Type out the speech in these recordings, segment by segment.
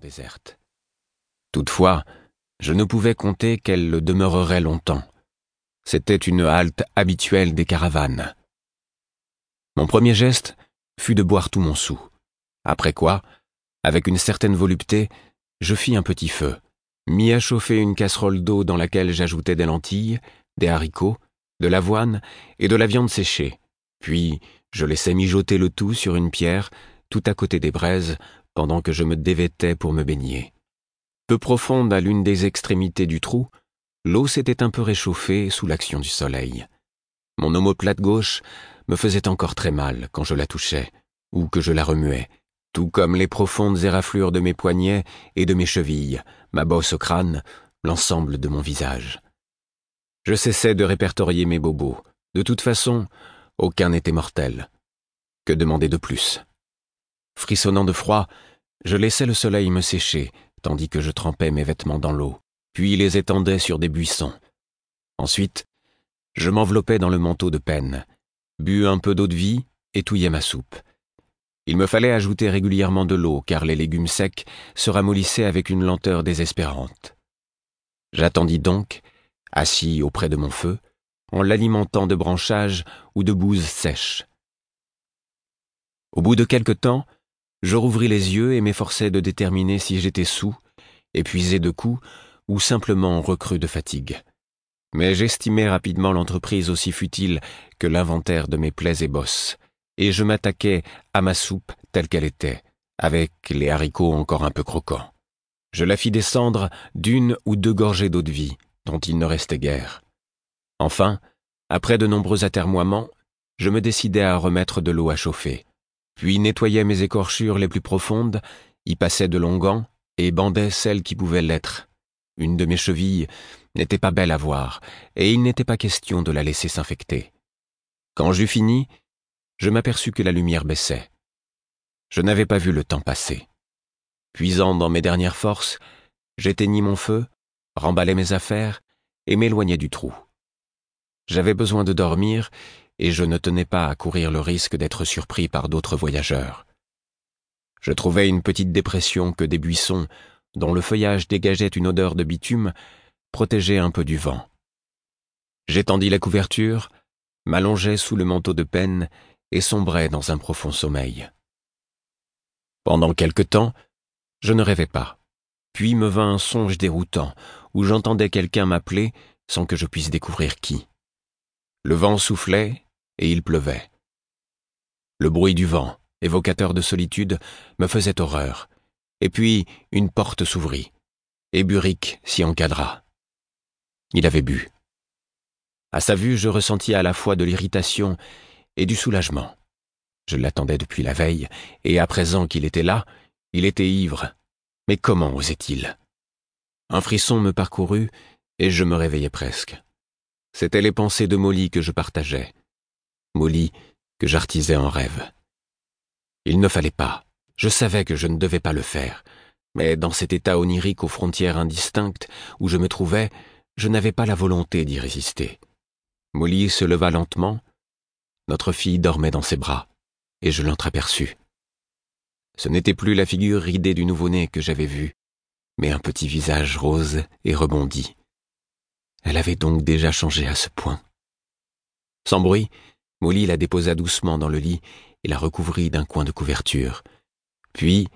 déserte. Toutefois, je ne pouvais compter qu'elle le demeurerait longtemps. C'était une halte habituelle des caravanes. Mon premier geste fut de boire tout mon sou. Après quoi, avec une certaine volupté, je fis un petit feu, mis à chauffer une casserole d'eau dans laquelle j'ajoutais des lentilles, des haricots, de l'avoine et de la viande séchée. Puis je laissais mijoter le tout sur une pierre, tout à côté des braises, pendant que je me dévêtais pour me baigner. Peu profonde à l'une des extrémités du trou, l'eau s'était un peu réchauffée sous l'action du soleil. Mon omoplate gauche me faisait encore très mal quand je la touchais, ou que je la remuais, tout comme les profondes éraflures de mes poignets et de mes chevilles, ma bosse au crâne, l'ensemble de mon visage. Je cessais de répertorier mes bobos. De toute façon, aucun n'était mortel. Que demander de plus? Frissonnant de froid, je laissais le soleil me sécher, tandis que je trempais mes vêtements dans l'eau, puis les étendais sur des buissons. Ensuite, je m'enveloppais dans le manteau de peine, bus un peu d'eau de vie et touillais ma soupe. Il me fallait ajouter régulièrement de l'eau, car les légumes secs se ramollissaient avec une lenteur désespérante. J'attendis donc, assis auprès de mon feu, en l'alimentant de branchages ou de bouses sèches. Au bout de quelque temps, je rouvris les yeux et m'efforçai de déterminer si j'étais sous, épuisé de coups, ou simplement recru de fatigue. Mais j'estimai rapidement l'entreprise aussi futile que l'inventaire de mes plaies et bosses, et je m'attaquai à ma soupe telle qu'elle était, avec les haricots encore un peu croquants. Je la fis descendre d'une ou deux gorgées d'eau de vie, dont il ne restait guère. Enfin, après de nombreux atermoiements, je me décidai à remettre de l'eau à chauffer, puis nettoyai mes écorchures les plus profondes, y passai de longs gants et bandai celles qui pouvaient l'être. Une de mes chevilles n'était pas belle à voir, et il n'était pas question de la laisser s'infecter. Quand j'eus fini, je m'aperçus que la lumière baissait. Je n'avais pas vu le temps passer. Puisant dans mes dernières forces, j'éteignis mon feu, remballai mes affaires et m'éloignai du trou. J'avais besoin de dormir et je ne tenais pas à courir le risque d'être surpris par d'autres voyageurs. Je trouvais une petite dépression que des buissons, dont le feuillage dégageait une odeur de bitume, protégeaient un peu du vent. J'étendis la couverture, m'allongeai sous le manteau de peine et sombrai dans un profond sommeil. Pendant quelque temps, je ne rêvais pas. Puis me vint un songe déroutant, où j'entendais quelqu'un m'appeler sans que je puisse découvrir qui. Le vent soufflait et il pleuvait. Le bruit du vent, évocateur de solitude, me faisait horreur. Et puis une porte s'ouvrit, et Buric s'y encadra. Il avait bu. À sa vue, je ressentis à la fois de l'irritation et du soulagement. Je l'attendais depuis la veille, et à présent qu'il était là, il était ivre. Mais comment osait-il? Un frisson me parcourut, et je me réveillai presque. C'étaient les pensées de Molly que je partageais. Molly que j'artisais en rêve. Il ne fallait pas. Je savais que je ne devais pas le faire. Mais dans cet état onirique aux frontières indistinctes où je me trouvais, je n'avais pas la volonté d'y résister. Molly se leva lentement. Notre fille dormait dans ses bras, et je l'entreaperçus. Ce n'était plus la figure ridée du nouveau-né que j'avais vue, mais un petit visage rose et rebondi. Elle avait donc déjà changé à ce point. Sans bruit, Molly la déposa doucement dans le lit et la recouvrit d'un coin de couverture. Puis,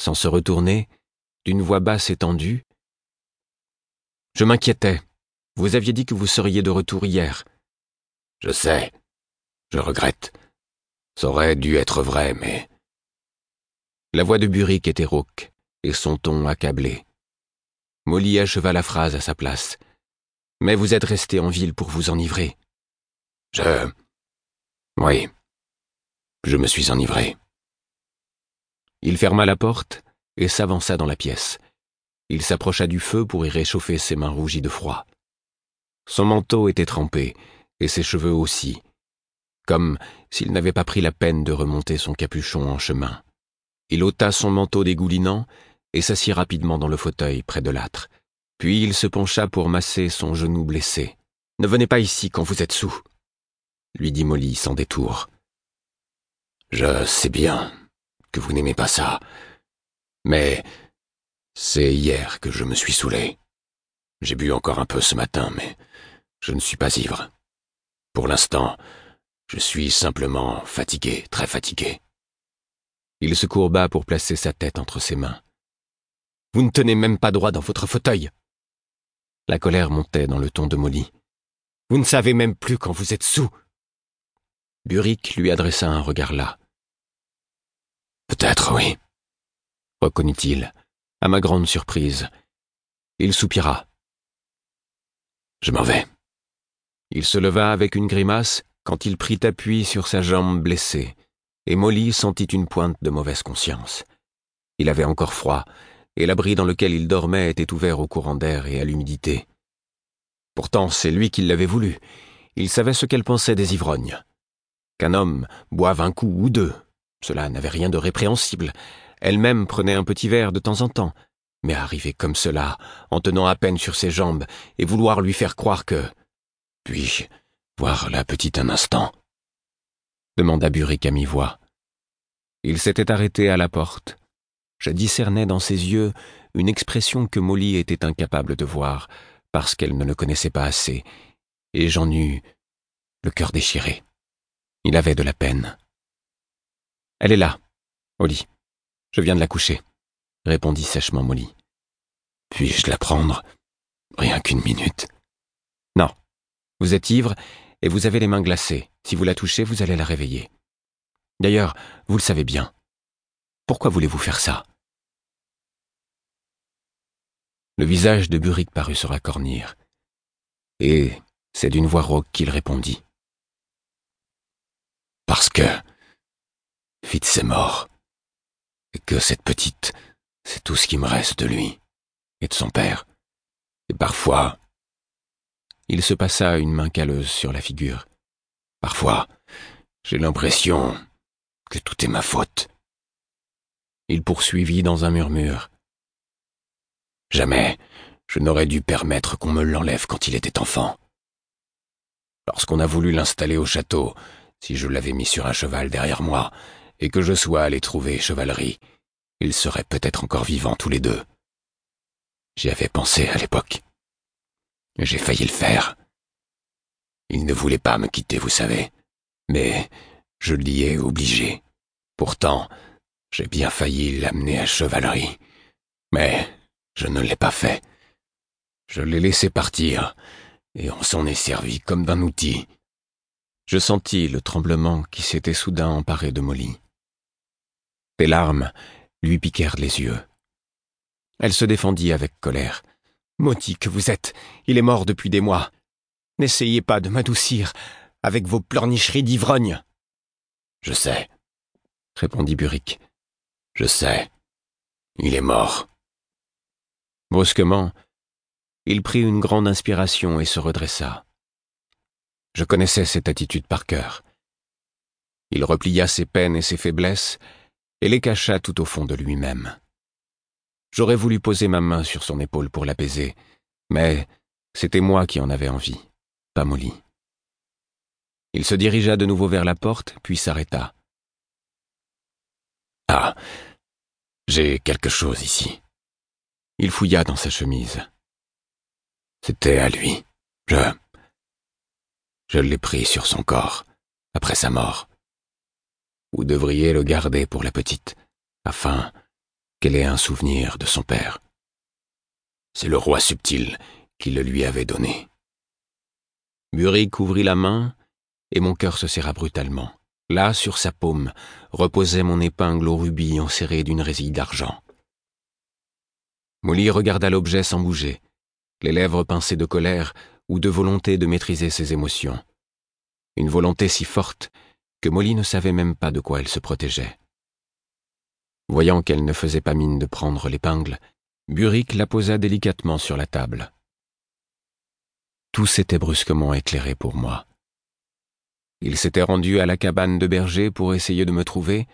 sans se retourner, d'une voix basse et tendue, Je m'inquiétais. Vous aviez dit que vous seriez de retour hier. Je sais. Je regrette. Ça aurait dû être vrai, mais... La voix de Burick était rauque, et son ton accablé. Molly acheva la phrase à sa place. Mais vous êtes resté en ville pour vous enivrer. Je... Oui. Je me suis enivré. Il ferma la porte et s'avança dans la pièce. Il s'approcha du feu pour y réchauffer ses mains rougies de froid. Son manteau était trempé, et ses cheveux aussi, comme s'il n'avait pas pris la peine de remonter son capuchon en chemin. Il ôta son manteau dégoulinant et s'assit rapidement dans le fauteuil près de l'âtre. Puis il se pencha pour masser son genou blessé. Ne venez pas ici quand vous êtes sous, lui dit Molly sans détour. Je sais bien que vous n'aimez pas ça, mais C'est hier que je me suis saoulé. J'ai bu encore un peu ce matin, mais je ne suis pas ivre. Pour l'instant, je suis simplement fatigué, très fatigué. Il se courba pour placer sa tête entre ses mains. Vous ne tenez même pas droit dans votre fauteuil. La colère montait dans le ton de Molly. Vous ne savez même plus quand vous êtes sous. Burick lui adressa un regard là. Peut-être, oui, reconnut-il, à ma grande surprise. Il soupira. Je m'en vais. Il se leva avec une grimace quand il prit appui sur sa jambe blessée, et Molly sentit une pointe de mauvaise conscience. Il avait encore froid, et l'abri dans lequel il dormait était ouvert au courant d'air et à l'humidité. Pourtant, c'est lui qui l'avait voulu. Il savait ce qu'elle pensait des ivrognes. Qu'un homme boive un coup ou deux, cela n'avait rien de répréhensible. Elle-même prenait un petit verre de temps en temps, mais arriver comme cela, en tenant à peine sur ses jambes, et vouloir lui faire croire que... Puis-je voir la petite un instant? demanda Burick à mi-voix. Il s'était arrêté à la porte. Je discernais dans ses yeux une expression que Molly était incapable de voir, parce qu'elle ne le connaissait pas assez, et j'en eus le cœur déchiré. Il avait de la peine. Elle est là, Molly. Je viens de la coucher, répondit sèchement Molly. Puis-je la prendre? Rien qu'une minute. Non. Vous êtes ivre et vous avez les mains glacées. Si vous la touchez, vous allez la réveiller. D'ailleurs, vous le savez bien. Pourquoi voulez-vous faire ça? Le visage de Burick parut se racornir. Et c'est d'une voix rauque qu'il répondit. Que Fitz est mort. Et que cette petite, c'est tout ce qui me reste de lui et de son père. Et parfois... Il se passa une main calleuse sur la figure. Parfois, j'ai l'impression que tout est ma faute. Il poursuivit dans un murmure. Jamais je n'aurais dû permettre qu'on me l'enlève quand il était enfant. Lorsqu'on a voulu l'installer au château, si je l'avais mis sur un cheval derrière moi, et que je sois allé trouver chevalerie, ils seraient peut-être encore vivants tous les deux. J'y avais pensé à l'époque. J'ai failli le faire. Il ne voulait pas me quitter, vous savez, mais je l'y ai obligé. Pourtant, j'ai bien failli l'amener à chevalerie, mais je ne l'ai pas fait. Je l'ai laissé partir, et on s'en est servi comme d'un outil. Je sentis le tremblement qui s'était soudain emparé de Molly. Des larmes lui piquèrent les yeux. Elle se défendit avec colère. Maudit que vous êtes, il est mort depuis des mois. N'essayez pas de m'adoucir avec vos pleurnicheries d'ivrogne. Je sais, répondit Burick. Je sais. Il est mort. Brusquement, il prit une grande inspiration et se redressa. Je connaissais cette attitude par cœur. Il replia ses peines et ses faiblesses et les cacha tout au fond de lui-même. J'aurais voulu poser ma main sur son épaule pour l'apaiser, mais c'était moi qui en avais envie, pas Molly. Il se dirigea de nouveau vers la porte, puis s'arrêta. Ah, j'ai quelque chose ici. Il fouilla dans sa chemise. C'était à lui. Je... Je l'ai pris sur son corps, après sa mort. Vous devriez le garder pour la petite, afin qu'elle ait un souvenir de son père. C'est le roi subtil qui le lui avait donné. Burick ouvrit la main, et mon cœur se serra brutalement. Là, sur sa paume, reposait mon épingle au rubis enserrée d'une résille d'argent. Molly regarda l'objet sans bouger, les lèvres pincées de colère ou de volonté de maîtriser ses émotions. Une volonté si forte que Molly ne savait même pas de quoi elle se protégeait. Voyant qu'elle ne faisait pas mine de prendre l'épingle, Burick la posa délicatement sur la table. Tout s'était brusquement éclairé pour moi. Il s'était rendu à la cabane de berger pour essayer de me trouver,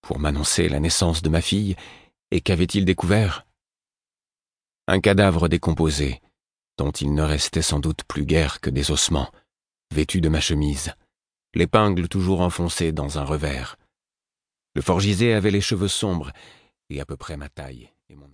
pour m'annoncer la naissance de ma fille, et qu'avait-il découvert? Un cadavre décomposé, dont il ne restait sans doute plus guère que des ossements, vêtu de ma chemise, l'épingle toujours enfoncée dans un revers. Le forgisé avait les cheveux sombres et à peu près ma taille et mon âge.